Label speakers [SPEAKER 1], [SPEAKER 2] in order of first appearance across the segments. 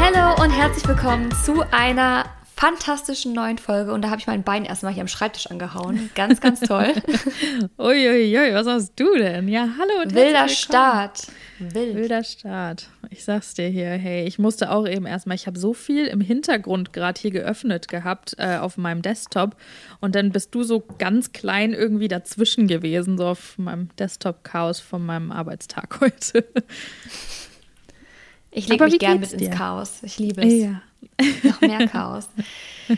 [SPEAKER 1] Hallo und herzlich willkommen zu einer fantastischen neuen Folge. Und da habe ich mein Bein erstmal hier am Schreibtisch angehauen. Ganz, ganz toll.
[SPEAKER 2] Uiuiui, was hast du denn? Ja, hallo und
[SPEAKER 1] Wilder Start.
[SPEAKER 2] Wild. Wilder Start. Ich sag's dir hier, hey, ich musste auch eben erstmal, ich habe so viel im Hintergrund gerade hier geöffnet gehabt äh, auf meinem Desktop und dann bist du so ganz klein irgendwie dazwischen gewesen, so auf meinem Desktop-Chaos von meinem Arbeitstag heute.
[SPEAKER 1] Ich lege mich gern mit dir? ins Chaos. Ich liebe es. Ja. Noch mehr Chaos.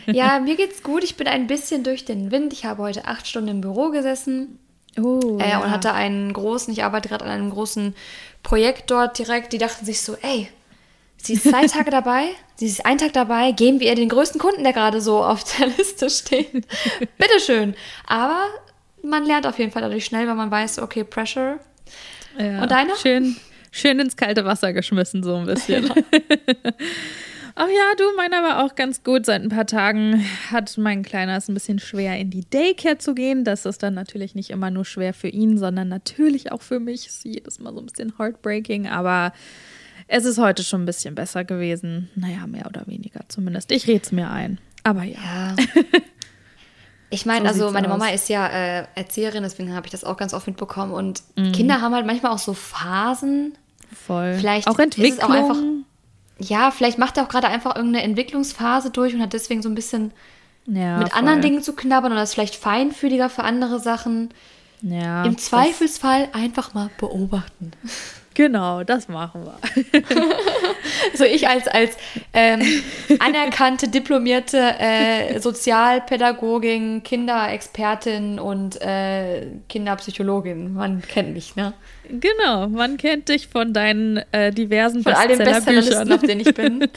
[SPEAKER 1] ja, mir geht's gut. Ich bin ein bisschen durch den Wind. Ich habe heute acht Stunden im Büro gesessen. Oh, äh, ja. Und hatte einen großen, ich arbeite gerade an einem großen Projekt dort direkt. Die dachten sich so, ey, sie ist zwei Tage dabei, sie ist einen Tag dabei, geben wir ihr den größten Kunden, der gerade so auf der Liste steht. Bitteschön. Aber man lernt auf jeden Fall dadurch schnell, weil man weiß, okay, Pressure.
[SPEAKER 2] Ja, und deine? Schön, schön ins kalte Wasser geschmissen, so ein bisschen. Ja. Ach ja, du, meiner war auch ganz gut. Seit ein paar Tagen hat mein Kleiner es ein bisschen schwer, in die Daycare zu gehen. Das ist dann natürlich nicht immer nur schwer für ihn, sondern natürlich auch für mich. Ist jedes Mal so ein bisschen heartbreaking, aber es ist heute schon ein bisschen besser gewesen. Naja, mehr oder weniger zumindest. Ich rede es mir ein. Aber ja. ja.
[SPEAKER 1] Ich meine, so also meine Mama ist ja äh, Erzieherin, deswegen habe ich das auch ganz oft mitbekommen. Und mhm. Kinder haben halt manchmal auch so Phasen.
[SPEAKER 2] Voll.
[SPEAKER 1] Vielleicht auch Entwicklung. ist es auch einfach ja, vielleicht macht er auch gerade einfach irgendeine Entwicklungsphase durch und hat deswegen so ein bisschen ja, mit voll. anderen Dingen zu knabbern oder ist vielleicht feinfühliger für andere Sachen. Ja, Im Zweifelsfall einfach mal beobachten.
[SPEAKER 2] Genau, das machen wir.
[SPEAKER 1] so ich als, als ähm, anerkannte, diplomierte äh, Sozialpädagogin, Kinderexpertin und äh, Kinderpsychologin. Man kennt mich, ne?
[SPEAKER 2] Genau, man kennt dich von deinen äh, diversen
[SPEAKER 1] Von all den Bestsellerlisten, auf denen ich bin.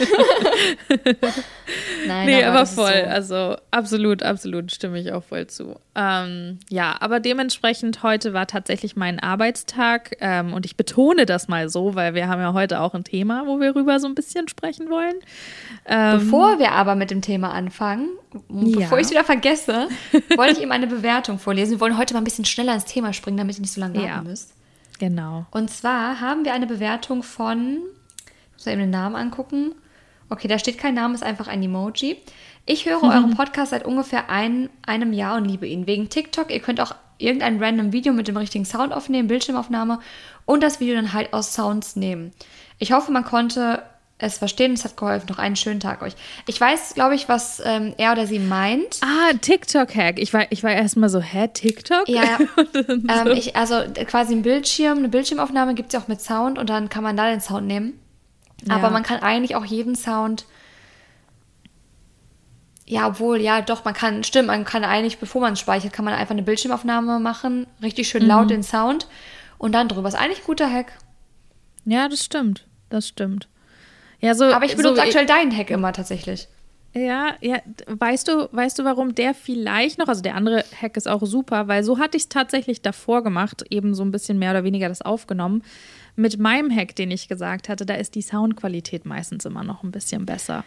[SPEAKER 2] Nein, nee, aber, aber voll. So. Also absolut, absolut stimme ich auch voll zu. Ähm, ja, aber dementsprechend heute war tatsächlich mein Arbeitstag ähm, und ich betone das mal so, weil wir haben ja heute auch ein Thema, wo wir rüber so ein bisschen sprechen wollen.
[SPEAKER 1] Ähm, bevor wir aber mit dem Thema anfangen, ja. bevor ich es wieder vergesse, wollte ich ihm eine Bewertung vorlesen. Wir wollen heute mal ein bisschen schneller ins Thema springen, damit ihr nicht so lange warten ja. müsst.
[SPEAKER 2] Genau.
[SPEAKER 1] Und zwar haben wir eine Bewertung von, ich muss mal eben den Namen angucken. Okay, da steht kein Name, ist einfach ein Emoji. Ich höre mhm. euren Podcast seit ungefähr ein, einem Jahr und liebe ihn. Wegen TikTok, ihr könnt auch irgendein random Video mit dem richtigen Sound aufnehmen, Bildschirmaufnahme und das Video dann halt aus Sounds nehmen. Ich hoffe, man konnte es verstehen. Es hat geholfen. Noch einen schönen Tag euch. Ich weiß, glaube ich, was ähm, er oder sie meint.
[SPEAKER 2] Ah, TikTok-Hack. Ich war, ich war erstmal so, hä, TikTok?
[SPEAKER 1] Ja, ähm, ich, also quasi ein Bildschirm, eine Bildschirmaufnahme gibt es ja auch mit Sound und dann kann man da den Sound nehmen. Ja. Aber man kann eigentlich auch jeden Sound. Ja, obwohl, ja, doch, man kann, stimmt, man kann eigentlich, bevor man speichert, kann man einfach eine Bildschirmaufnahme machen, richtig schön laut mhm. den Sound und dann drüber. Ist eigentlich ein guter Hack.
[SPEAKER 2] Ja, das stimmt. Das stimmt. Ja, so,
[SPEAKER 1] Aber ich benutze so, aktuell deinen Hack immer tatsächlich.
[SPEAKER 2] Ja, ja, weißt du, weißt du, warum der vielleicht noch, also der andere Hack ist auch super, weil so hatte ich es tatsächlich davor gemacht, eben so ein bisschen mehr oder weniger das aufgenommen. Mit meinem Hack, den ich gesagt hatte, da ist die Soundqualität meistens immer noch ein bisschen besser.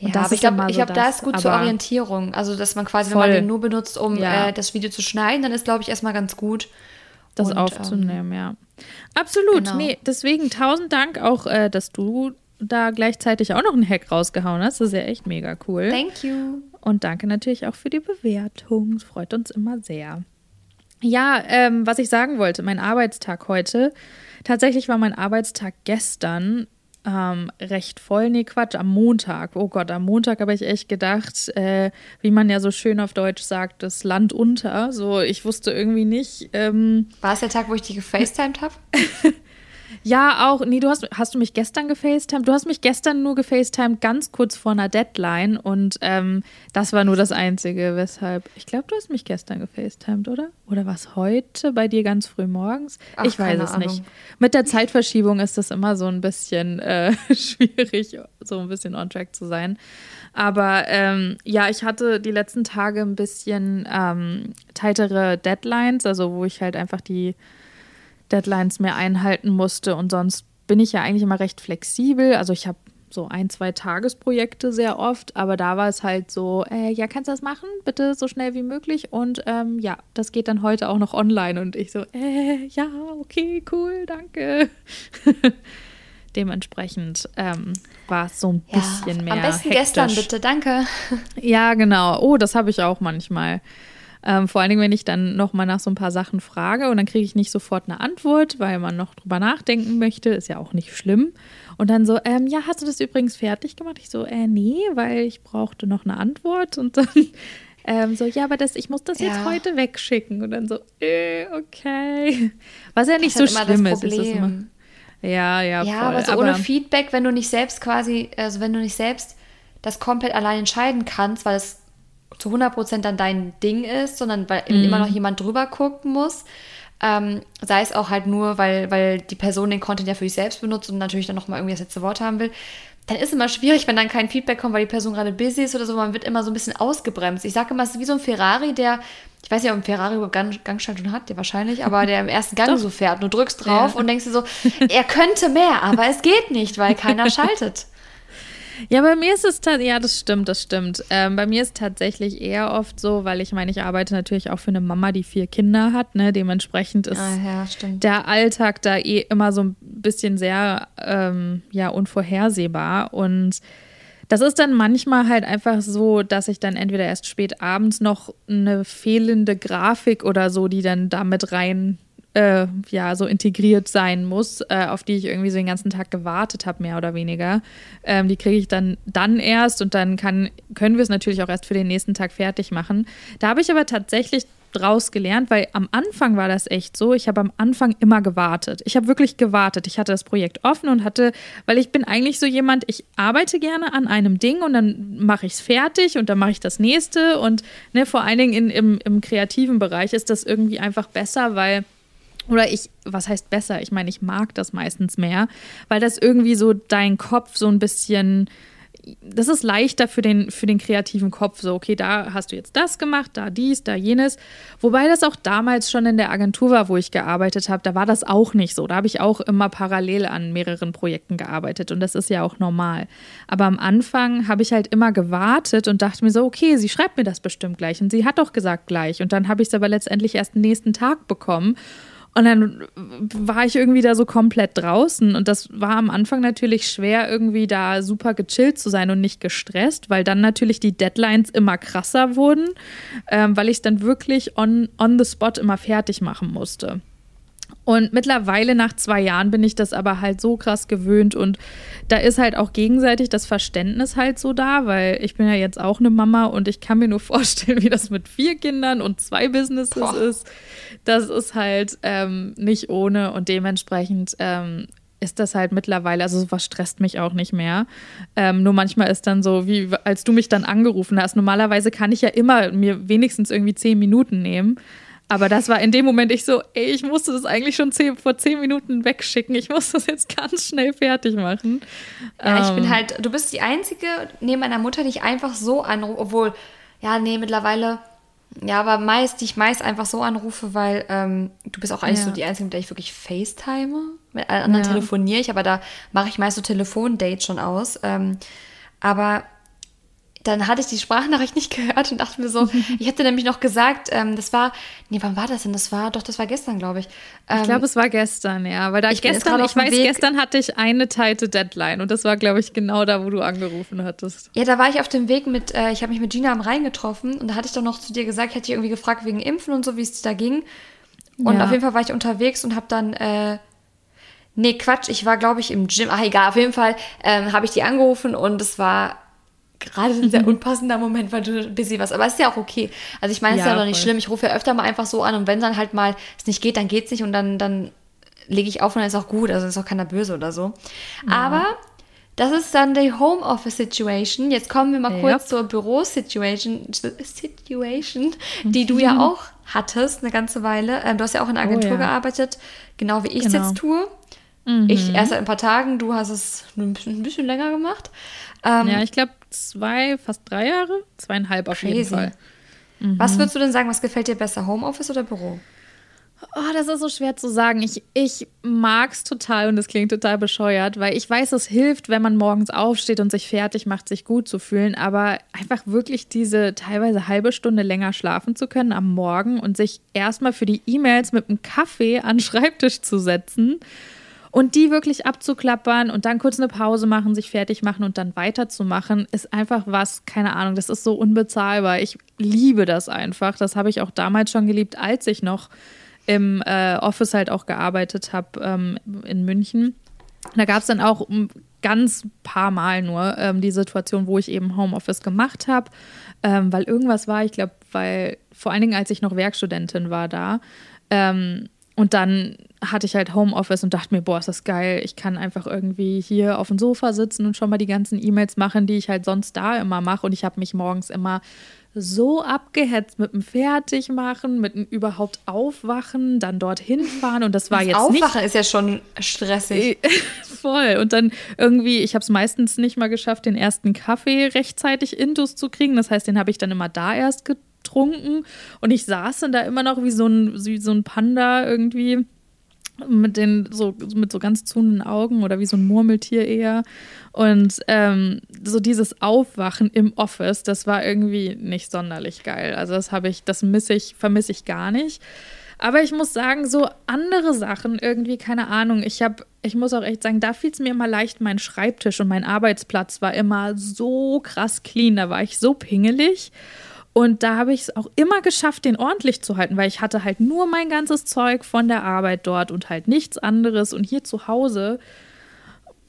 [SPEAKER 1] Und ja, aber ich glaube, ich glaube, da ist gut zur Orientierung. Also, dass man quasi, voll. wenn man den nur benutzt, um ja. äh, das Video zu schneiden, dann ist, glaube ich, erstmal ganz gut.
[SPEAKER 2] Das Und, aufzunehmen, ähm, ja. Absolut. Genau. Nee, deswegen tausend Dank auch, äh, dass du da gleichzeitig auch noch einen Hack rausgehauen hast. Das ist ja echt mega cool.
[SPEAKER 1] Thank you.
[SPEAKER 2] Und danke natürlich auch für die Bewertung. Es freut uns immer sehr. Ja, ähm, was ich sagen wollte, mein Arbeitstag heute. Tatsächlich war mein Arbeitstag gestern ähm, recht voll. Nee, Quatsch, am Montag. Oh Gott, am Montag habe ich echt gedacht, äh, wie man ja so schön auf Deutsch sagt, das Land unter. So, ich wusste irgendwie nicht. Ähm,
[SPEAKER 1] war es der Tag, wo ich dich gefacetimed habe?
[SPEAKER 2] Ja, auch. Nee, du hast, hast du mich gestern gefacetimed? Du hast mich gestern nur gefacetimed, ganz kurz vor einer Deadline. Und ähm, das war nur das Einzige, weshalb. Ich glaube, du hast mich gestern gefacetimed, oder? Oder was heute bei dir ganz früh morgens? Ach, ich weiß es Ahnung. nicht. Mit der Zeitverschiebung ist das immer so ein bisschen äh, schwierig, so ein bisschen on track zu sein. Aber ähm, ja, ich hatte die letzten Tage ein bisschen ähm, tightere Deadlines, also wo ich halt einfach die Deadlines mehr einhalten musste. Und sonst bin ich ja eigentlich immer recht flexibel. Also ich habe so ein, zwei Tagesprojekte sehr oft, aber da war es halt so, äh, ja, kannst du das machen? Bitte so schnell wie möglich. Und ähm, ja, das geht dann heute auch noch online. Und ich so, äh, ja, okay, cool, danke. Dementsprechend ähm, war es so ein ja, bisschen mehr.
[SPEAKER 1] Am besten hektisch. gestern bitte, danke.
[SPEAKER 2] Ja, genau. Oh, das habe ich auch manchmal. Ähm, vor allen Dingen, wenn ich dann nochmal nach so ein paar Sachen frage und dann kriege ich nicht sofort eine Antwort, weil man noch drüber nachdenken möchte, ist ja auch nicht schlimm. Und dann so, ähm, ja, hast du das übrigens fertig gemacht? Ich so, äh, nee, weil ich brauchte noch eine Antwort. Und dann ähm, so, ja, aber das, ich muss das ja. jetzt heute wegschicken. Und dann so, äh, okay. Was ja nicht so schlimm ist. ist immer, ja, ja,
[SPEAKER 1] ja, voll. aber so aber ohne Feedback, wenn du nicht selbst quasi, also wenn du nicht selbst das komplett allein entscheiden kannst, weil es zu 100% dann dein Ding ist, sondern weil mhm. immer noch jemand drüber gucken muss. Ähm, sei es auch halt nur, weil, weil die Person den Content ja für sich selbst benutzt und natürlich dann nochmal irgendwie das letzte Wort haben will. Dann ist es immer schwierig, wenn dann kein Feedback kommt, weil die Person gerade busy ist oder so. Man wird immer so ein bisschen ausgebremst. Ich sage immer, es ist wie so ein Ferrari, der, ich weiß nicht, ob ein Ferrari überhaupt Gang, Gangschaltung hat, der wahrscheinlich, aber der im ersten Gang so fährt. Du drückst drauf ja. und denkst dir so, er könnte mehr, aber es geht nicht, weil keiner schaltet.
[SPEAKER 2] Ja, bei mir ist es ja, das stimmt, das stimmt. Ähm, bei mir ist es tatsächlich eher oft so, weil ich meine, ich arbeite natürlich auch für eine Mama, die vier Kinder hat. Ne? Dementsprechend ist ah, ja, der Alltag da eh immer so ein bisschen sehr ähm, ja, unvorhersehbar. Und das ist dann manchmal halt einfach so, dass ich dann entweder erst spät abends noch eine fehlende Grafik oder so, die dann damit rein äh, ja so integriert sein muss, äh, auf die ich irgendwie so den ganzen Tag gewartet habe, mehr oder weniger. Ähm, die kriege ich dann dann erst und dann kann, können wir es natürlich auch erst für den nächsten Tag fertig machen. Da habe ich aber tatsächlich draus gelernt, weil am Anfang war das echt so. Ich habe am Anfang immer gewartet. Ich habe wirklich gewartet. Ich hatte das Projekt offen und hatte, weil ich bin eigentlich so jemand, ich arbeite gerne an einem Ding und dann mache ich es fertig und dann mache ich das nächste. Und ne, vor allen Dingen in, im, im kreativen Bereich ist das irgendwie einfach besser, weil oder ich, was heißt besser? Ich meine, ich mag das meistens mehr, weil das irgendwie so dein Kopf so ein bisschen, das ist leichter für den, für den kreativen Kopf. So, okay, da hast du jetzt das gemacht, da dies, da jenes. Wobei das auch damals schon in der Agentur war, wo ich gearbeitet habe, da war das auch nicht so. Da habe ich auch immer parallel an mehreren Projekten gearbeitet und das ist ja auch normal. Aber am Anfang habe ich halt immer gewartet und dachte mir so, okay, sie schreibt mir das bestimmt gleich und sie hat doch gesagt gleich. Und dann habe ich es aber letztendlich erst den nächsten Tag bekommen. Und dann war ich irgendwie da so komplett draußen. Und das war am Anfang natürlich schwer, irgendwie da super gechillt zu sein und nicht gestresst, weil dann natürlich die Deadlines immer krasser wurden, ähm, weil ich es dann wirklich on, on the spot immer fertig machen musste. Und mittlerweile nach zwei Jahren bin ich das aber halt so krass gewöhnt und da ist halt auch gegenseitig das Verständnis halt so da, weil ich bin ja jetzt auch eine Mama und ich kann mir nur vorstellen, wie das mit vier Kindern und zwei Businesses Boah. ist. Das ist halt ähm, nicht ohne und dementsprechend ähm, ist das halt mittlerweile, also sowas stresst mich auch nicht mehr. Ähm, nur manchmal ist dann so, wie als du mich dann angerufen hast. Normalerweise kann ich ja immer mir wenigstens irgendwie zehn Minuten nehmen. Aber das war in dem Moment ich so, ey, ich musste das eigentlich schon zehn, vor zehn Minuten wegschicken. Ich muss das jetzt ganz schnell fertig machen.
[SPEAKER 1] Ja, ähm. ich bin ähm. halt, du bist die Einzige neben meiner Mutter, die ich einfach so anrufe, obwohl, ja, nee, mittlerweile, ja, aber meist, die ich meist einfach so anrufe, weil ähm, du bist auch eigentlich ja. so die Einzige, mit der ich wirklich FaceTime. Mit allen anderen ja. telefoniere ich, aber da mache ich meist so Telefondates schon aus. Ähm, aber dann hatte ich die Sprachnachricht nicht gehört und dachte mir so, ich hätte nämlich noch gesagt, ähm, das war, nee, wann war das denn? Das war, doch, das war gestern, glaube ich.
[SPEAKER 2] Ähm, ich glaube, es war gestern, ja, weil da ich gestern, ich weiß, Weg, gestern hatte ich eine teilte Deadline und das war, glaube ich, genau da, wo du angerufen hattest.
[SPEAKER 1] Ja, da war ich auf dem Weg mit, äh, ich habe mich mit Gina am Rhein getroffen und da hatte ich doch noch zu dir gesagt, ich hätte dich irgendwie gefragt wegen Impfen und so, wie es da ging. Und ja. auf jeden Fall war ich unterwegs und habe dann, äh, nee, Quatsch, ich war, glaube ich, im Gym, ach egal, auf jeden Fall ähm, habe ich die angerufen und es war gerade ein sehr unpassender Moment, weil du busy warst. Aber ist ja auch okay. Also ich meine, es ja, ist ja doch nicht schlimm. Ich rufe ja öfter mal einfach so an und wenn dann halt mal es nicht geht, dann geht es nicht und dann, dann lege ich auf und dann ist auch gut. Also ist auch keiner böse oder so. Ja. Aber das ist dann die Homeoffice-Situation. Jetzt kommen wir mal ja. kurz zur Büro-Situation, Situation, die du ja auch hattest eine ganze Weile. Ähm, du hast ja auch in der oh Agentur oh, gearbeitet, genau wie ich es genau. jetzt tue. Mhm. Ich erst seit ein paar Tagen, du hast es ein bisschen, ein bisschen länger gemacht.
[SPEAKER 2] Ähm, ja, ich glaube zwei, fast drei Jahre, zweieinhalb auf crazy. jeden Fall.
[SPEAKER 1] Mhm. Was würdest du denn sagen, was gefällt dir besser, Homeoffice oder Büro?
[SPEAKER 2] Oh, das ist so schwer zu sagen. Ich, ich mag es total und es klingt total bescheuert, weil ich weiß, es hilft, wenn man morgens aufsteht und sich fertig macht, sich gut zu fühlen. Aber einfach wirklich diese teilweise halbe Stunde länger schlafen zu können am Morgen und sich erstmal für die E-Mails mit einem Kaffee an den Schreibtisch zu setzen und die wirklich abzuklappern und dann kurz eine Pause machen, sich fertig machen und dann weiterzumachen, ist einfach was, keine Ahnung, das ist so unbezahlbar. Ich liebe das einfach. Das habe ich auch damals schon geliebt, als ich noch im äh, Office halt auch gearbeitet habe ähm, in München. Da gab es dann auch ganz paar Mal nur ähm, die Situation, wo ich eben Homeoffice gemacht habe, ähm, weil irgendwas war, ich glaube, weil vor allen Dingen, als ich noch Werkstudentin war da. Ähm, und dann hatte ich halt Homeoffice und dachte mir, boah, ist das geil. Ich kann einfach irgendwie hier auf dem Sofa sitzen und schon mal die ganzen E-Mails machen, die ich halt sonst da immer mache. Und ich habe mich morgens immer so abgehetzt mit dem Fertigmachen, mit dem überhaupt Aufwachen, dann dorthin fahren und das war das jetzt
[SPEAKER 1] Aufwachen
[SPEAKER 2] nicht.
[SPEAKER 1] Ist ja schon stressig.
[SPEAKER 2] Voll. Und dann irgendwie, ich habe es meistens nicht mal geschafft, den ersten Kaffee rechtzeitig intus zu kriegen. Das heißt, den habe ich dann immer da erst getrunken und ich saß dann da immer noch wie so ein, wie so ein Panda irgendwie mit den so mit so ganz zunen Augen oder wie so ein Murmeltier eher. Und ähm, so dieses Aufwachen im Office das war irgendwie nicht sonderlich geil. Also das habe ich das misse ich vermisse ich gar nicht. Aber ich muss sagen so andere Sachen irgendwie keine Ahnung. Ich habe ich muss auch echt sagen da fiel es mir immer leicht mein Schreibtisch und mein Arbeitsplatz war immer so krass clean. Da war ich so pingelig und da habe ich es auch immer geschafft, den ordentlich zu halten, weil ich hatte halt nur mein ganzes Zeug von der Arbeit dort und halt nichts anderes. Und hier zu Hause,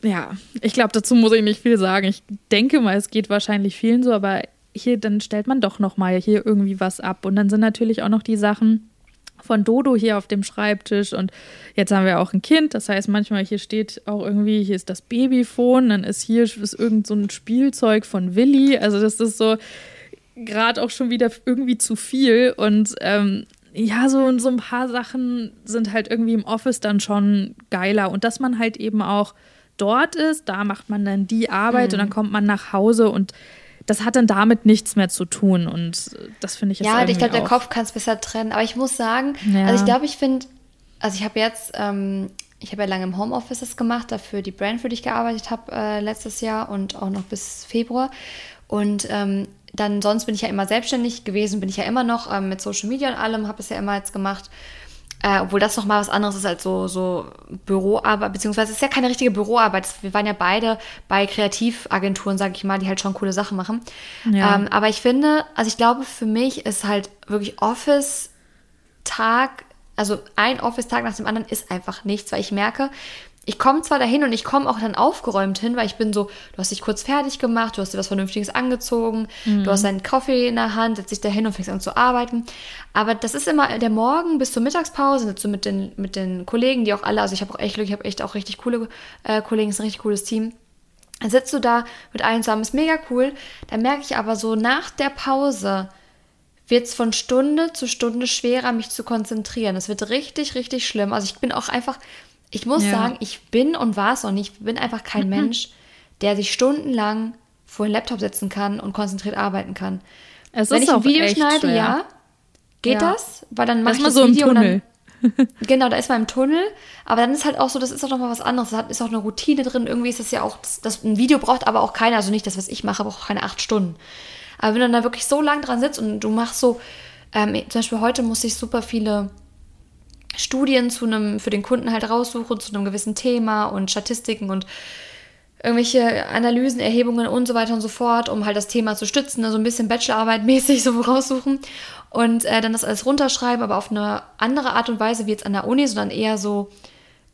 [SPEAKER 2] ja, ich glaube, dazu muss ich nicht viel sagen. Ich denke mal, es geht wahrscheinlich vielen so, aber hier, dann stellt man doch noch mal hier irgendwie was ab. Und dann sind natürlich auch noch die Sachen von Dodo hier auf dem Schreibtisch und jetzt haben wir auch ein Kind, das heißt manchmal hier steht auch irgendwie, hier ist das Babyphone, dann ist hier ist irgend so ein Spielzeug von Willi, also das ist so, gerade auch schon wieder irgendwie zu viel. Und ähm, ja, so, so ein paar Sachen sind halt irgendwie im Office dann schon geiler. Und dass man halt eben auch dort ist, da macht man dann die Arbeit mhm. und dann kommt man nach Hause und das hat dann damit nichts mehr zu tun. Und das finde ich jetzt
[SPEAKER 1] Ja, ich glaube, der Kopf kann es besser trennen. Aber ich muss sagen, ja. also ich glaube, ich finde, also ich habe jetzt, ähm, ich habe ja lange im Homeoffice das gemacht, dafür die Brand, für die ich gearbeitet habe äh, letztes Jahr und auch noch bis Februar. Und ähm, dann sonst bin ich ja immer selbstständig gewesen, bin ich ja immer noch ähm, mit Social Media und allem, habe es ja immer jetzt gemacht. Äh, obwohl das nochmal was anderes ist als so, so Büroarbeit, beziehungsweise es ist ja keine richtige Büroarbeit. Wir waren ja beide bei Kreativagenturen, sage ich mal, die halt schon coole Sachen machen. Ja. Ähm, aber ich finde, also ich glaube, für mich ist halt wirklich Office-Tag, also ein Office-Tag nach dem anderen ist einfach nichts, weil ich merke, ich komme zwar dahin und ich komme auch dann aufgeräumt hin, weil ich bin so, du hast dich kurz fertig gemacht, du hast dir was Vernünftiges angezogen, mhm. du hast deinen Kaffee in der Hand, setzt dich da hin und fängst an zu arbeiten. Aber das ist immer der Morgen bis zur Mittagspause, sitzt du mit den, mit den Kollegen, die auch alle, also ich habe auch echt Glück, ich habe echt auch richtig coole äh, Kollegen, ist ein richtig cooles Team. Dann sitzt du da mit allen zusammen, ist mega cool. Dann merke ich aber so nach der Pause, wird es von Stunde zu Stunde schwerer, mich zu konzentrieren. Es wird richtig, richtig schlimm. Also ich bin auch einfach, ich muss ja. sagen, ich bin und war es noch nicht, bin einfach kein mhm. Mensch, der sich stundenlang vor den Laptop setzen kann und konzentriert arbeiten kann. Es Wenn ich ein Video schneide, schwer. ja, geht ja. das, weil dann mache ich das so Video im Tunnel. Dann, genau, da ist man im Tunnel, aber dann ist halt auch so, das ist auch nochmal was anderes, da ist auch eine Routine drin, irgendwie ist das ja auch, das, das, ein Video braucht aber auch keiner, also nicht das, was ich mache, braucht auch keine acht Stunden. Aber wenn du dann da wirklich so lang dran sitzt und du machst so, ähm, zum Beispiel heute musste ich super viele Studien zu einem, für den Kunden halt raussuchen, zu einem gewissen Thema und Statistiken und irgendwelche Analysen, Erhebungen und so weiter und so fort, um halt das Thema zu stützen, also ein bisschen Bachelorarbeit mäßig so raussuchen und äh, dann das alles runterschreiben, aber auf eine andere Art und Weise wie jetzt an der Uni, sondern eher so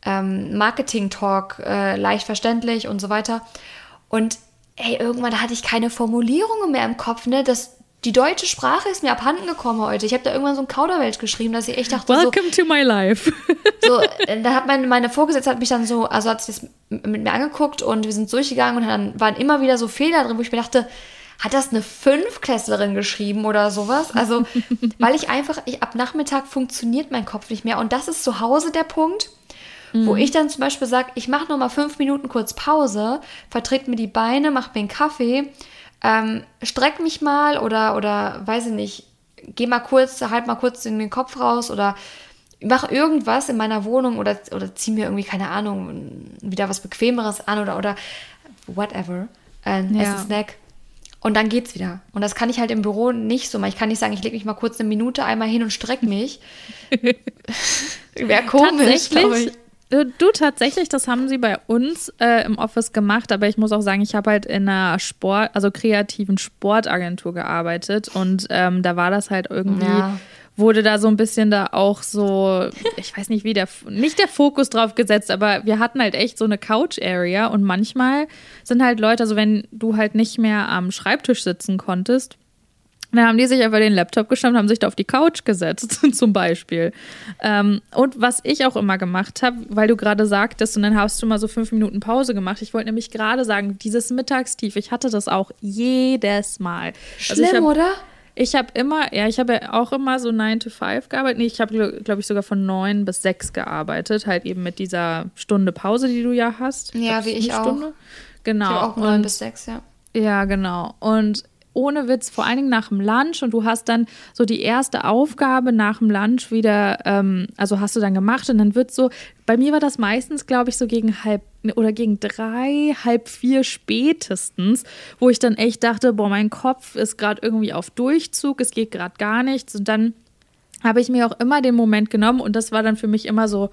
[SPEAKER 1] ähm, Marketing-Talk, äh, leicht verständlich und so weiter. Und ey, irgendwann hatte ich keine Formulierungen mehr im Kopf, ne? Das, die deutsche Sprache ist mir abhanden gekommen heute. Ich habe da irgendwann so ein Kauderwelsch geschrieben, dass ich echt dachte,
[SPEAKER 2] Welcome
[SPEAKER 1] so,
[SPEAKER 2] to my life.
[SPEAKER 1] so, da hat meine, meine Vorgesetzte hat mich dann so, also hat sich das mit mir angeguckt und wir sind durchgegangen und dann waren immer wieder so Fehler drin, wo ich mir dachte, hat das eine Fünfklässlerin geschrieben oder sowas? Also, weil ich einfach, ich, ab Nachmittag funktioniert mein Kopf nicht mehr und das ist zu Hause der Punkt, mhm. wo ich dann zum Beispiel sage, ich mache noch mal fünf Minuten kurz Pause, vertrete mir die Beine, mache mir einen Kaffee ähm, streck mich mal oder, oder weiß ich nicht, geh mal kurz, halt mal kurz in den Kopf raus oder mache irgendwas in meiner Wohnung oder, oder ziehe mir irgendwie, keine Ahnung, wieder was Bequemeres an oder, oder whatever. Ein ja. Snack. Und dann geht's wieder. Und das kann ich halt im Büro nicht so machen. Ich kann nicht sagen, ich lege mich mal kurz eine Minute einmal hin und strecke mich. Wäre komisch, glaube ich.
[SPEAKER 2] Du, tatsächlich, das haben sie bei uns äh, im Office gemacht, aber ich muss auch sagen, ich habe halt in einer Sport, also kreativen Sportagentur gearbeitet und ähm, da war das halt irgendwie ja. wurde da so ein bisschen da auch so, ich weiß nicht wie der, nicht der Fokus drauf gesetzt, aber wir hatten halt echt so eine Couch-Area und manchmal sind halt Leute, also wenn du halt nicht mehr am Schreibtisch sitzen konntest, dann haben die sich einfach den Laptop geschnappt, haben sich da auf die Couch gesetzt, zum Beispiel. Ähm, und was ich auch immer gemacht habe, weil du gerade sagtest, und dann hast du mal so fünf Minuten Pause gemacht. Ich wollte nämlich gerade sagen, dieses Mittagstief, ich hatte das auch jedes Mal.
[SPEAKER 1] Also Schlimm, also hab, oder?
[SPEAKER 2] Ich habe immer, ja, ich habe ja auch immer so 9 to 5 gearbeitet. Nee, ich habe, glaube ich, sogar von 9 bis 6 gearbeitet. Halt eben mit dieser Stunde Pause, die du ja hast.
[SPEAKER 1] Ja, ich wie ich
[SPEAKER 2] Stunde.
[SPEAKER 1] auch.
[SPEAKER 2] Genau. Ich
[SPEAKER 1] auch 9 bis 6, ja.
[SPEAKER 2] Ja, genau. Und ohne Witz, vor allen Dingen nach dem Lunch und du hast dann so die erste Aufgabe nach dem Lunch wieder, ähm, also hast du dann gemacht und dann wird so, bei mir war das meistens, glaube ich, so gegen halb oder gegen drei, halb vier spätestens, wo ich dann echt dachte, boah, mein Kopf ist gerade irgendwie auf Durchzug, es geht gerade gar nichts. Und dann habe ich mir auch immer den Moment genommen und das war dann für mich immer so,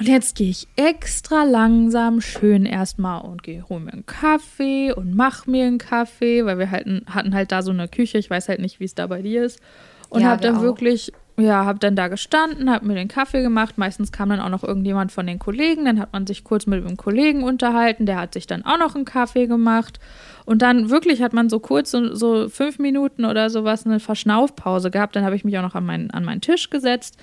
[SPEAKER 2] und jetzt gehe ich extra langsam schön erstmal und gehe, hole mir einen Kaffee und mache mir einen Kaffee, weil wir halt, hatten halt da so eine Küche. Ich weiß halt nicht, wie es da bei dir ist. Und ja, habe dann auch. wirklich, ja, habe dann da gestanden, habe mir den Kaffee gemacht. Meistens kam dann auch noch irgendjemand von den Kollegen. Dann hat man sich kurz mit dem Kollegen unterhalten. Der hat sich dann auch noch einen Kaffee gemacht. Und dann wirklich hat man so kurz, so, so fünf Minuten oder sowas, eine Verschnaufpause gehabt. Dann habe ich mich auch noch an, mein, an meinen Tisch gesetzt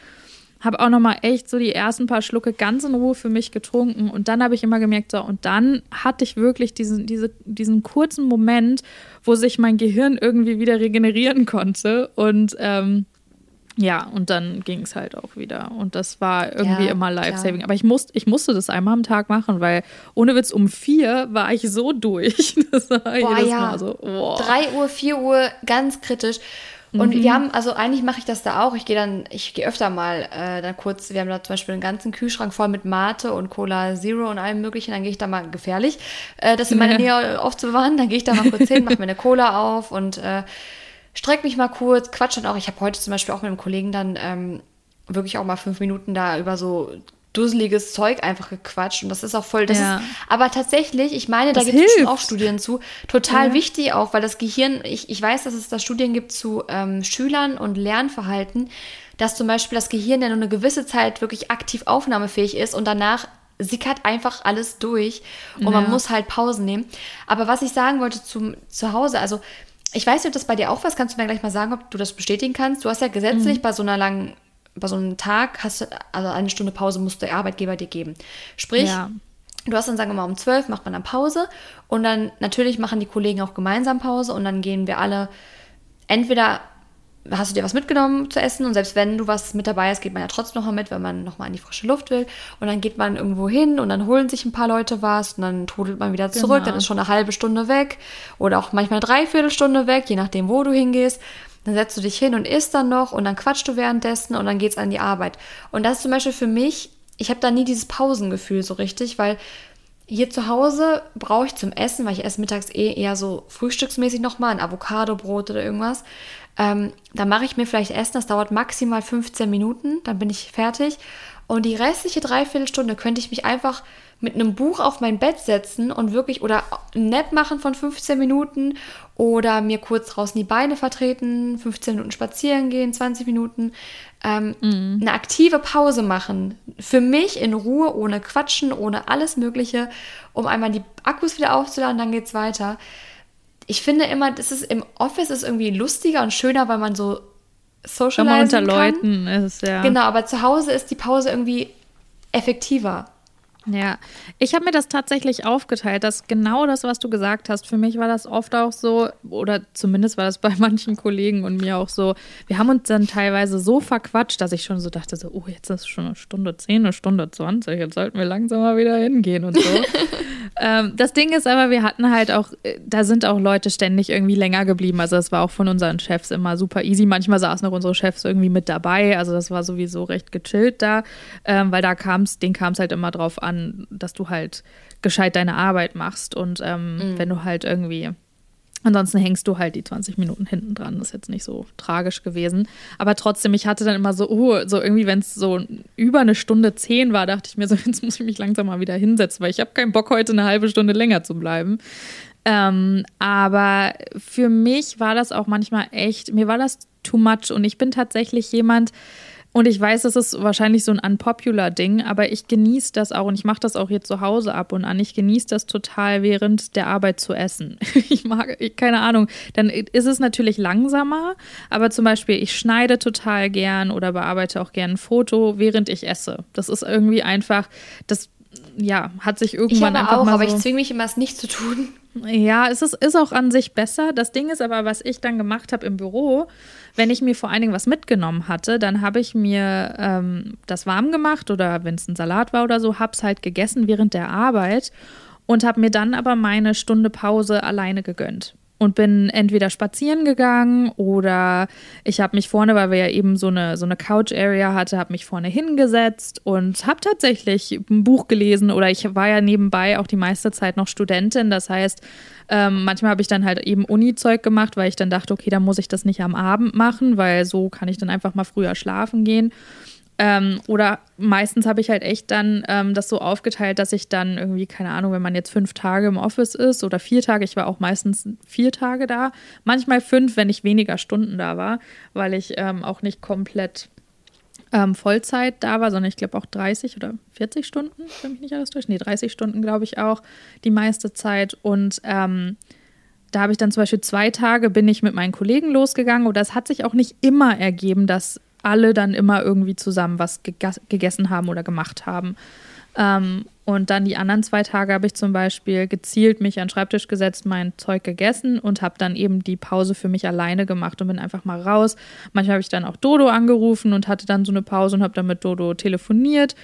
[SPEAKER 2] habe auch noch mal echt so die ersten paar Schlucke ganz in Ruhe für mich getrunken und dann habe ich immer gemerkt, so und dann hatte ich wirklich diesen, diese, diesen kurzen Moment, wo sich mein Gehirn irgendwie wieder regenerieren konnte und ähm, ja, und dann ging es halt auch wieder. Und das war irgendwie ja, immer Life-Saving. Aber ich, musst, ich musste das einmal am Tag machen, weil ohne Witz um vier war ich so durch. Das war
[SPEAKER 1] boah, jedes ja. Mal so. Boah. Drei Uhr, vier Uhr, ganz kritisch. Und mhm. wir haben, also eigentlich mache ich das da auch. Ich gehe dann, ich gehe öfter mal äh, dann kurz, wir haben da zum Beispiel einen ganzen Kühlschrank voll mit Mate und Cola Zero und allem möglichen. Dann gehe ich da mal gefährlich, äh, das in meiner Nähe aufzubewahren. Dann gehe ich da mal kurz hin, mache mir eine Cola auf und äh, streck mich mal kurz, quatsch dann auch. Ich habe heute zum Beispiel auch mit einem Kollegen dann ähm, wirklich auch mal fünf Minuten da über so dusseliges Zeug einfach gequatscht und das ist auch voll. Das ja. ist, aber tatsächlich, ich meine, da gibt es schon auch Studien zu. Total ja. wichtig auch, weil das Gehirn, ich, ich weiß, dass es da Studien gibt zu ähm, Schülern und Lernverhalten, dass zum Beispiel das Gehirn ja nur eine gewisse Zeit wirklich aktiv aufnahmefähig ist und danach sickert einfach alles durch und ja. man muss halt Pausen nehmen. Aber was ich sagen wollte zum zu Hause, also ich weiß nicht, ob das bei dir auch was, kannst du mir gleich mal sagen, ob du das bestätigen kannst. Du hast ja gesetzlich mhm. bei so einer langen bei so einem Tag hast du, also eine Stunde Pause muss der Arbeitgeber dir geben. Sprich, ja. du hast dann, sagen wir mal, um zwölf macht man dann Pause und dann natürlich machen die Kollegen auch gemeinsam Pause und dann gehen wir alle entweder hast du dir was mitgenommen zu essen und selbst wenn du was mit dabei hast, geht man ja trotzdem noch mal mit, wenn man noch mal in die frische Luft will und dann geht man irgendwo hin und dann holen sich ein paar Leute was und dann trudelt man wieder zurück, genau. dann ist schon eine halbe Stunde weg oder auch manchmal eine Dreiviertelstunde weg, je nachdem, wo du hingehst dann setzt du dich hin und isst dann noch und dann quatschst du währenddessen und dann geht's an die Arbeit. Und das ist zum Beispiel für mich, ich habe da nie dieses Pausengefühl so richtig, weil hier zu Hause brauche ich zum Essen, weil ich esse mittags eh eher so frühstücksmäßig nochmal ein Avocado-Brot oder irgendwas. Ähm, da mache ich mir vielleicht Essen, das dauert maximal 15 Minuten, dann bin ich fertig. Und die restliche Dreiviertelstunde könnte ich mich einfach mit einem Buch auf mein Bett setzen und wirklich oder nett machen von 15 Minuten oder mir kurz draußen die Beine vertreten, 15 Minuten spazieren gehen, 20 Minuten, ähm, mhm. eine aktive Pause machen. Für mich in Ruhe, ohne Quatschen, ohne alles Mögliche, um einmal die Akkus wieder aufzuladen, dann geht's weiter. Ich finde immer, das ist im Office ist irgendwie lustiger und schöner, weil man so socialisen unter Leuten ist, ja. Genau, aber zu Hause ist die Pause irgendwie effektiver.
[SPEAKER 2] Ja, ich habe mir das tatsächlich aufgeteilt, dass genau das, was du gesagt hast, für mich war das oft auch so, oder zumindest war das bei manchen Kollegen und mir auch so, wir haben uns dann teilweise so verquatscht, dass ich schon so dachte, so, oh, jetzt ist schon eine Stunde 10, eine Stunde 20, jetzt sollten wir langsam mal wieder hingehen und so. ähm, das Ding ist aber, wir hatten halt auch, äh, da sind auch Leute ständig irgendwie länger geblieben. Also das war auch von unseren Chefs immer super easy. Manchmal saßen auch unsere Chefs irgendwie mit dabei. Also das war sowieso recht gechillt da, ähm, weil da kam es, denen kam es halt immer drauf an, dass du halt gescheit deine Arbeit machst. Und ähm, mhm. wenn du halt irgendwie Ansonsten hängst du halt die 20 Minuten hinten dran. Das ist jetzt nicht so tragisch gewesen. Aber trotzdem, ich hatte dann immer so, oh, so irgendwie, wenn es so über eine Stunde zehn war, dachte ich mir so, jetzt muss ich mich langsam mal wieder hinsetzen, weil ich habe keinen Bock, heute eine halbe Stunde länger zu bleiben. Ähm, aber für mich war das auch manchmal echt, mir war das too much. Und ich bin tatsächlich jemand, und ich weiß, das ist wahrscheinlich so ein unpopular Ding, aber ich genieße das auch und ich mache das auch hier zu Hause ab und an. Ich genieße das total während der Arbeit zu essen. Ich mag, ich, keine Ahnung, dann ist es natürlich langsamer, aber zum Beispiel ich schneide total gern oder bearbeite auch gern ein Foto, während ich esse. Das ist irgendwie einfach, das ja, hat sich irgendwann
[SPEAKER 1] ich
[SPEAKER 2] einfach
[SPEAKER 1] auch,
[SPEAKER 2] mal
[SPEAKER 1] aber
[SPEAKER 2] so
[SPEAKER 1] ich zwinge mich immer, es nicht zu tun.
[SPEAKER 2] Ja, es ist, ist auch an sich besser. Das Ding ist aber, was ich dann gemacht habe im Büro, wenn ich mir vor allen Dingen was mitgenommen hatte, dann habe ich mir ähm, das warm gemacht oder wenn es ein Salat war oder so, habe es halt gegessen während der Arbeit und habe mir dann aber meine Stunde Pause alleine gegönnt und bin entweder spazieren gegangen oder ich habe mich vorne, weil wir ja eben so eine, so eine Couch-Area hatte, habe mich vorne hingesetzt und habe tatsächlich ein Buch gelesen oder ich war ja nebenbei auch die meiste Zeit noch Studentin. Das heißt, ähm, manchmal habe ich dann halt eben Uni-Zeug gemacht, weil ich dann dachte, okay, dann muss ich das nicht am Abend machen, weil so kann ich dann einfach mal früher schlafen gehen. Ähm, oder meistens habe ich halt echt dann ähm, das so aufgeteilt, dass ich dann irgendwie, keine Ahnung, wenn man jetzt fünf Tage im Office ist oder vier Tage, ich war auch meistens vier Tage da, manchmal fünf, wenn ich weniger Stunden da war, weil ich ähm, auch nicht komplett ähm, Vollzeit da war, sondern ich glaube auch 30 oder 40 Stunden, wenn mich nicht alles täuscht. Nee, 30 Stunden glaube ich auch die meiste Zeit. Und ähm, da habe ich dann zum Beispiel zwei Tage bin ich mit meinen Kollegen losgegangen. Oder es hat sich auch nicht immer ergeben, dass alle dann immer irgendwie zusammen was gegessen haben oder gemacht haben. Ähm, und dann die anderen zwei Tage habe ich zum Beispiel gezielt mich an den Schreibtisch gesetzt, mein Zeug gegessen und habe dann eben die Pause für mich alleine gemacht und bin einfach mal raus. Manchmal habe ich dann auch Dodo angerufen und hatte dann so eine Pause und habe dann mit Dodo telefoniert.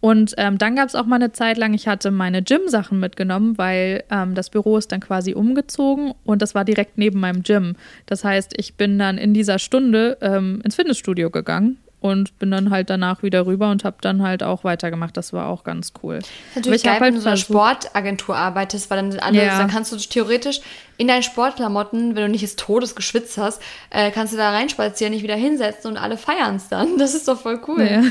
[SPEAKER 2] Und ähm, dann gab es auch mal eine Zeit lang, ich hatte meine Gym-Sachen mitgenommen, weil ähm, das Büro ist dann quasi umgezogen und das war direkt neben meinem Gym. Das heißt, ich bin dann in dieser Stunde ähm, ins Fitnessstudio gegangen und bin dann halt danach wieder rüber und habe dann halt auch weitergemacht. Das war auch ganz cool.
[SPEAKER 1] Natürlich geil, halt wenn du so einer Sportagentur arbeitest, weil dann alle, ja. dann kannst du theoretisch in deinen Sportklamotten, wenn du nicht des Todes geschwitzt hast, äh, kannst du da reinspazieren, dich wieder hinsetzen und alle feiern es dann. Das ist doch voll cool.
[SPEAKER 2] Ja,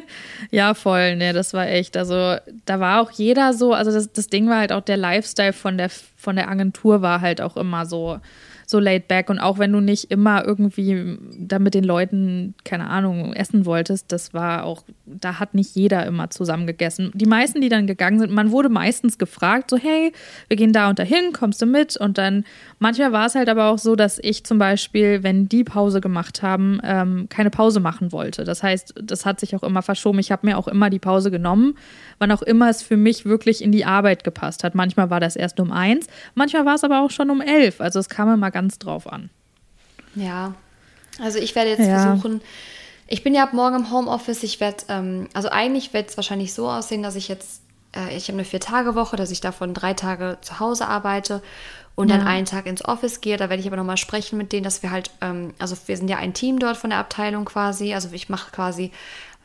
[SPEAKER 2] ja voll. Ne, das war echt. Also da war auch jeder so. Also das, das Ding war halt auch der Lifestyle von der von der Agentur war halt auch immer so so laid back. Und auch wenn du nicht immer irgendwie da mit den Leuten, keine Ahnung, essen wolltest, das war auch, da hat nicht jeder immer zusammen gegessen. Die meisten, die dann gegangen sind, man wurde meistens gefragt, so, hey, wir gehen da und dahin, kommst du mit? Und dann, manchmal war es halt aber auch so, dass ich zum Beispiel, wenn die Pause gemacht haben, ähm, keine Pause machen wollte. Das heißt, das hat sich auch immer verschoben. Ich habe mir auch immer die Pause genommen, wann auch immer es für mich wirklich in die Arbeit gepasst hat. Manchmal war das erst um eins, manchmal war es aber auch schon um elf. Also es kam immer ganz drauf an.
[SPEAKER 1] Ja, also ich werde jetzt ja. versuchen, ich bin ja ab morgen im Homeoffice. Ich werde, ähm, also eigentlich wird es wahrscheinlich so aussehen, dass ich jetzt, äh, ich habe eine Vier-Tage-Woche, dass ich davon drei Tage zu Hause arbeite und ja. dann einen Tag ins Office gehe. Da werde ich aber nochmal sprechen mit denen, dass wir halt, ähm, also wir sind ja ein Team dort von der Abteilung quasi. Also ich mache quasi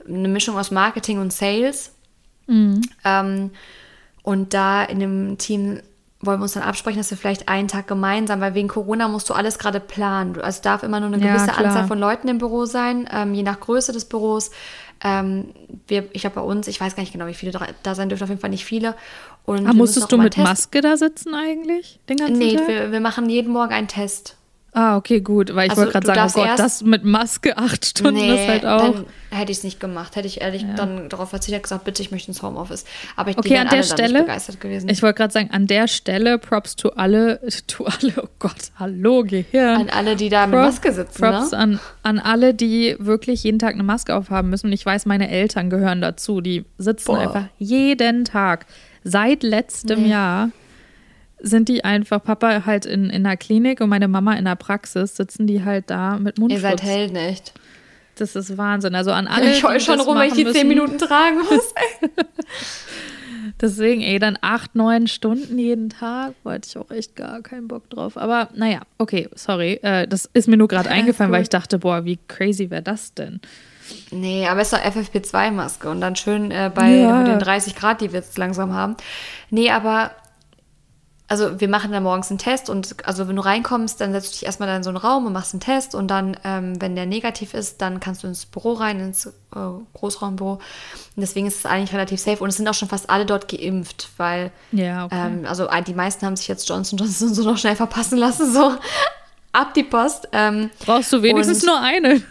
[SPEAKER 1] eine Mischung aus Marketing und Sales. Mhm. Ähm, und da in dem Team wollen wir uns dann absprechen, dass wir vielleicht einen Tag gemeinsam, weil wegen Corona musst du alles gerade planen. Also es darf immer nur eine gewisse ja, Anzahl von Leuten im Büro sein, ähm, je nach Größe des Büros. Ähm, wir, ich glaube bei uns, ich weiß gar nicht genau, wie viele da sein dürfen, auf jeden Fall nicht viele.
[SPEAKER 2] Und Aber musstest du mit Maske da sitzen eigentlich?
[SPEAKER 1] Den ganzen nee, Tag? Wir, wir machen jeden Morgen einen Test.
[SPEAKER 2] Ah, okay, gut, weil ich also, wollte gerade sagen, oh Gott, das mit Maske acht Stunden nee, ist halt auch.
[SPEAKER 1] Dann hätte ich es nicht gemacht. Hätte ich ehrlich ja. dann darauf verzichtet gesagt, bitte, ich möchte ins Homeoffice. Aber ich
[SPEAKER 2] okay, an der Stelle, begeistert gewesen. Ich wollte gerade sagen, an der Stelle Props to alle, to alle, oh Gott, hallo Gehirn.
[SPEAKER 1] An alle, die da Props, mit Maske sitzen.
[SPEAKER 2] Props
[SPEAKER 1] ne?
[SPEAKER 2] an, an alle, die wirklich jeden Tag eine Maske aufhaben müssen. Und ich weiß, meine Eltern gehören dazu. Die sitzen Boah. einfach jeden Tag seit letztem nee. Jahr sind die einfach, Papa halt in, in der Klinik und meine Mama in der Praxis, sitzen die halt da mit Mundschutz.
[SPEAKER 1] Ihr seid Helden, echt.
[SPEAKER 2] Das ist Wahnsinn. Also an alle.
[SPEAKER 1] Ich heule schon rum, weil ich die zehn Minuten tragen muss.
[SPEAKER 2] Deswegen, ey, dann acht, neun Stunden jeden Tag, wollte ich auch echt gar keinen Bock drauf. Aber naja, okay, sorry. Äh, das ist mir nur gerade eingefallen, weil ich dachte, boah, wie crazy wäre das denn?
[SPEAKER 1] Nee, aber es ist doch FFP2-Maske und dann schön äh, bei ja. den 30 Grad, die wir jetzt langsam haben. Nee, aber also wir machen dann morgens einen Test und also wenn du reinkommst, dann setzt du dich erstmal da in so einen Raum und machst einen Test und dann, ähm, wenn der negativ ist, dann kannst du ins Büro rein, ins äh, Großraumbüro. Und deswegen ist es eigentlich relativ safe und es sind auch schon fast alle dort geimpft, weil ja, okay. ähm, also die meisten haben sich jetzt Johnson Johnson so noch schnell verpassen lassen, so ab die Post. Ähm,
[SPEAKER 2] Brauchst du wenigstens nur eine.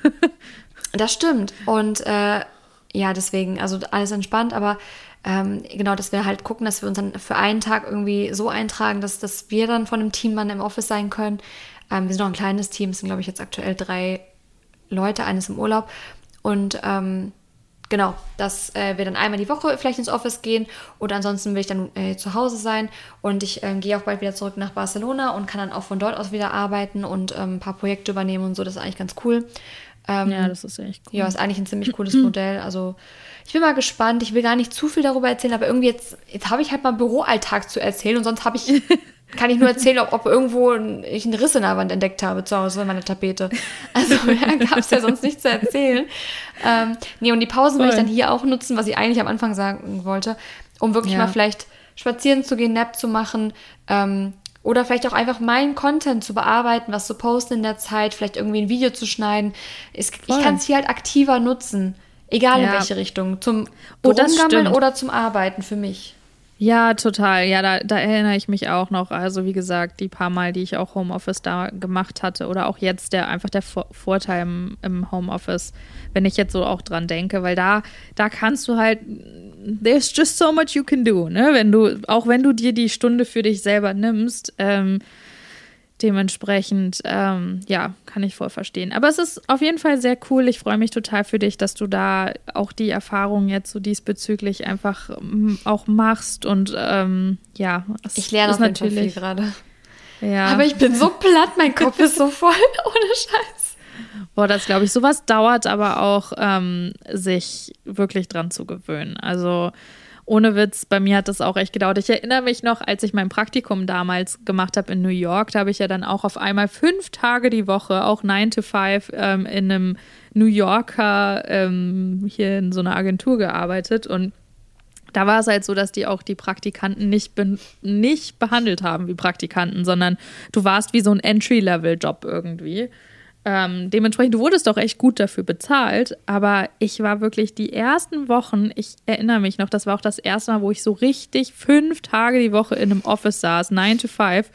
[SPEAKER 1] das stimmt und äh, ja, deswegen, also alles entspannt, aber ähm, genau, dass wir halt gucken, dass wir uns dann für einen Tag irgendwie so eintragen, dass, dass wir dann von einem Team dann im Office sein können. Ähm, wir sind noch ein kleines Team, es sind, glaube ich, jetzt aktuell drei Leute, eines im Urlaub. Und ähm, genau, dass äh, wir dann einmal die Woche vielleicht ins Office gehen oder ansonsten will ich dann äh, zu Hause sein und ich äh, gehe auch bald wieder zurück nach Barcelona und kann dann auch von dort aus wieder arbeiten und ähm, ein paar Projekte übernehmen und so. Das ist eigentlich ganz cool.
[SPEAKER 2] Ähm, ja, das ist echt
[SPEAKER 1] cool. Ja, ist eigentlich ein ziemlich cooles Modell. Also ich bin mal gespannt. Ich will gar nicht zu viel darüber erzählen, aber irgendwie jetzt, jetzt habe ich halt mal Büroalltag zu erzählen und sonst habe ich, kann ich nur erzählen, ob, ob irgendwo ich einen Riss in der Wand entdeckt habe zu Hause in meiner Tapete. Also ja, gab es ja sonst nichts zu erzählen. Ähm, nee, und die Pausen will ich dann hier auch nutzen, was ich eigentlich am Anfang sagen wollte, um wirklich ja. mal vielleicht spazieren zu gehen, Nap zu machen, ähm, oder vielleicht auch einfach meinen Content zu bearbeiten, was zu posten in der Zeit, vielleicht irgendwie ein Video zu schneiden. Ich, ich kann es hier halt aktiver nutzen. Egal ja. in welche Richtung. Zum oh, Rumgammeln oder zum Arbeiten für mich.
[SPEAKER 2] Ja, total. Ja, da, da, erinnere ich mich auch noch. Also wie gesagt, die paar Mal, die ich auch Homeoffice da gemacht hatte oder auch jetzt der einfach der Vor Vorteil im, im, Homeoffice, wenn ich jetzt so auch dran denke, weil da, da kannst du halt, there's just so much you can do, ne? Wenn du, auch wenn du dir die Stunde für dich selber nimmst, ähm, Dementsprechend, ähm, ja, kann ich voll verstehen. Aber es ist auf jeden Fall sehr cool. Ich freue mich total für dich, dass du da auch die Erfahrung jetzt so diesbezüglich einfach ähm, auch machst. Und ähm, ja,
[SPEAKER 1] ich lerne auf natürlich viel gerade. Ja. Aber ich bin so platt, mein Kopf ist so voll, ohne Scheiß.
[SPEAKER 2] Boah, das glaube ich. Sowas dauert aber auch, ähm, sich wirklich dran zu gewöhnen. Also ohne Witz, bei mir hat das auch echt gedauert. Ich erinnere mich noch, als ich mein Praktikum damals gemacht habe in New York, da habe ich ja dann auch auf einmal fünf Tage die Woche, auch 9 to 5, ähm, in einem New Yorker, ähm, hier in so einer Agentur gearbeitet und da war es halt so, dass die auch die Praktikanten nicht, be nicht behandelt haben wie Praktikanten, sondern du warst wie so ein Entry-Level-Job irgendwie. Ähm, dementsprechend, du wurdest doch echt gut dafür bezahlt, aber ich war wirklich die ersten Wochen, ich erinnere mich noch, das war auch das erste Mal, wo ich so richtig fünf Tage die Woche in einem Office saß, 9 to 5.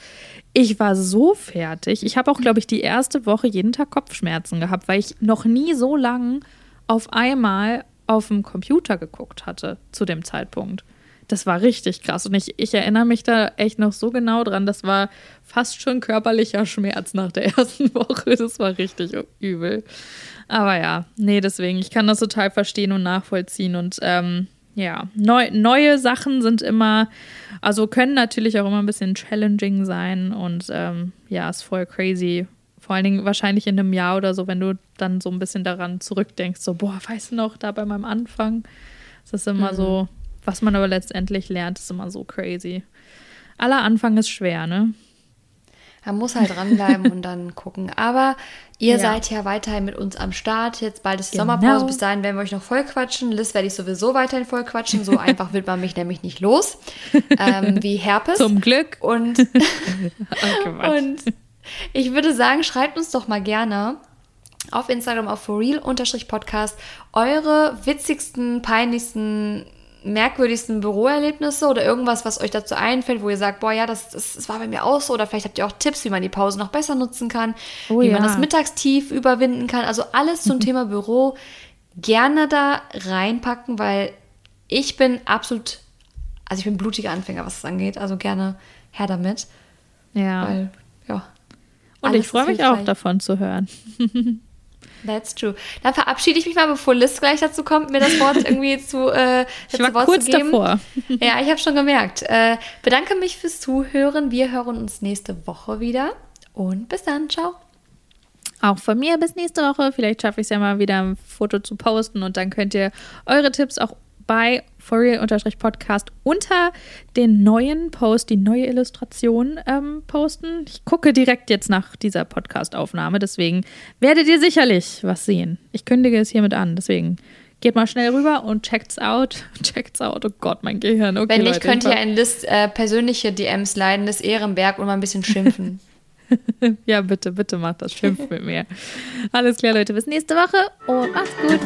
[SPEAKER 2] Ich war so fertig. Ich habe auch, glaube ich, die erste Woche jeden Tag Kopfschmerzen gehabt, weil ich noch nie so lang auf einmal auf dem Computer geguckt hatte zu dem Zeitpunkt. Das war richtig krass. Und ich, ich erinnere mich da echt noch so genau dran. Das war fast schon körperlicher Schmerz nach der ersten Woche. Das war richtig übel. Aber ja, nee, deswegen, ich kann das total verstehen und nachvollziehen. Und ähm, ja, neu, neue Sachen sind immer, also können natürlich auch immer ein bisschen challenging sein. Und ähm, ja, ist voll crazy. Vor allen Dingen wahrscheinlich in einem Jahr oder so, wenn du dann so ein bisschen daran zurückdenkst, so, boah, weißt du noch, da bei meinem Anfang. Ist immer mhm. so, was man aber letztendlich lernt, ist immer so crazy. Aller Anfang ist schwer, ne?
[SPEAKER 1] Man muss halt dranbleiben und dann gucken. Aber ihr ja. seid ja weiterhin mit uns am Start. Jetzt bald ist die genau. Sommerpause. Bis dahin werden wir euch noch voll quatschen. Liz werde ich sowieso weiterhin voll quatschen. So einfach wird man mich nämlich nicht los. Ähm, wie Herpes.
[SPEAKER 2] Zum Glück.
[SPEAKER 1] Und, und ich würde sagen, schreibt uns doch mal gerne auf Instagram auf forreal-podcast eure witzigsten, peinlichsten merkwürdigsten Büroerlebnisse oder irgendwas, was euch dazu einfällt, wo ihr sagt, boah, ja, das, das, das war bei mir auch so. Oder vielleicht habt ihr auch Tipps, wie man die Pause noch besser nutzen kann, oh, wie ja. man das Mittagstief überwinden kann. Also alles zum Thema Büro gerne da reinpacken, weil ich bin absolut, also ich bin blutiger Anfänger, was das angeht. Also gerne her damit.
[SPEAKER 2] Ja.
[SPEAKER 1] Weil, ja.
[SPEAKER 2] Und ich freue mich auch davon zu hören.
[SPEAKER 1] That's true. Dann verabschiede ich mich mal, bevor Liz gleich dazu kommt, mir das Wort irgendwie zu, äh,
[SPEAKER 2] ich war Wort kurz zu geben. davor.
[SPEAKER 1] Ja, ich habe schon gemerkt. Äh, bedanke mich fürs Zuhören. Wir hören uns nächste Woche wieder. Und bis dann. Ciao.
[SPEAKER 2] Auch von mir bis nächste Woche. Vielleicht schaffe ich es ja mal wieder ein Foto zu posten und dann könnt ihr eure Tipps auch bei forreal-podcast unter den neuen Post, die neue Illustration ähm, posten. Ich gucke direkt jetzt nach dieser Podcast-Aufnahme, deswegen werdet ihr sicherlich was sehen. Ich kündige es hiermit an, deswegen geht mal schnell rüber und checkt's out. Checkt's out. Oh Gott, mein Gehirn. Okay,
[SPEAKER 1] Wenn nicht, Leute, könnt ihr ein List äh, persönliche DMs leiden, des Ehrenberg und mal ein bisschen schimpfen.
[SPEAKER 2] ja, bitte, bitte macht das. Schimpft mit mir. Alles klar, Leute. Bis nächste Woche und macht's gut.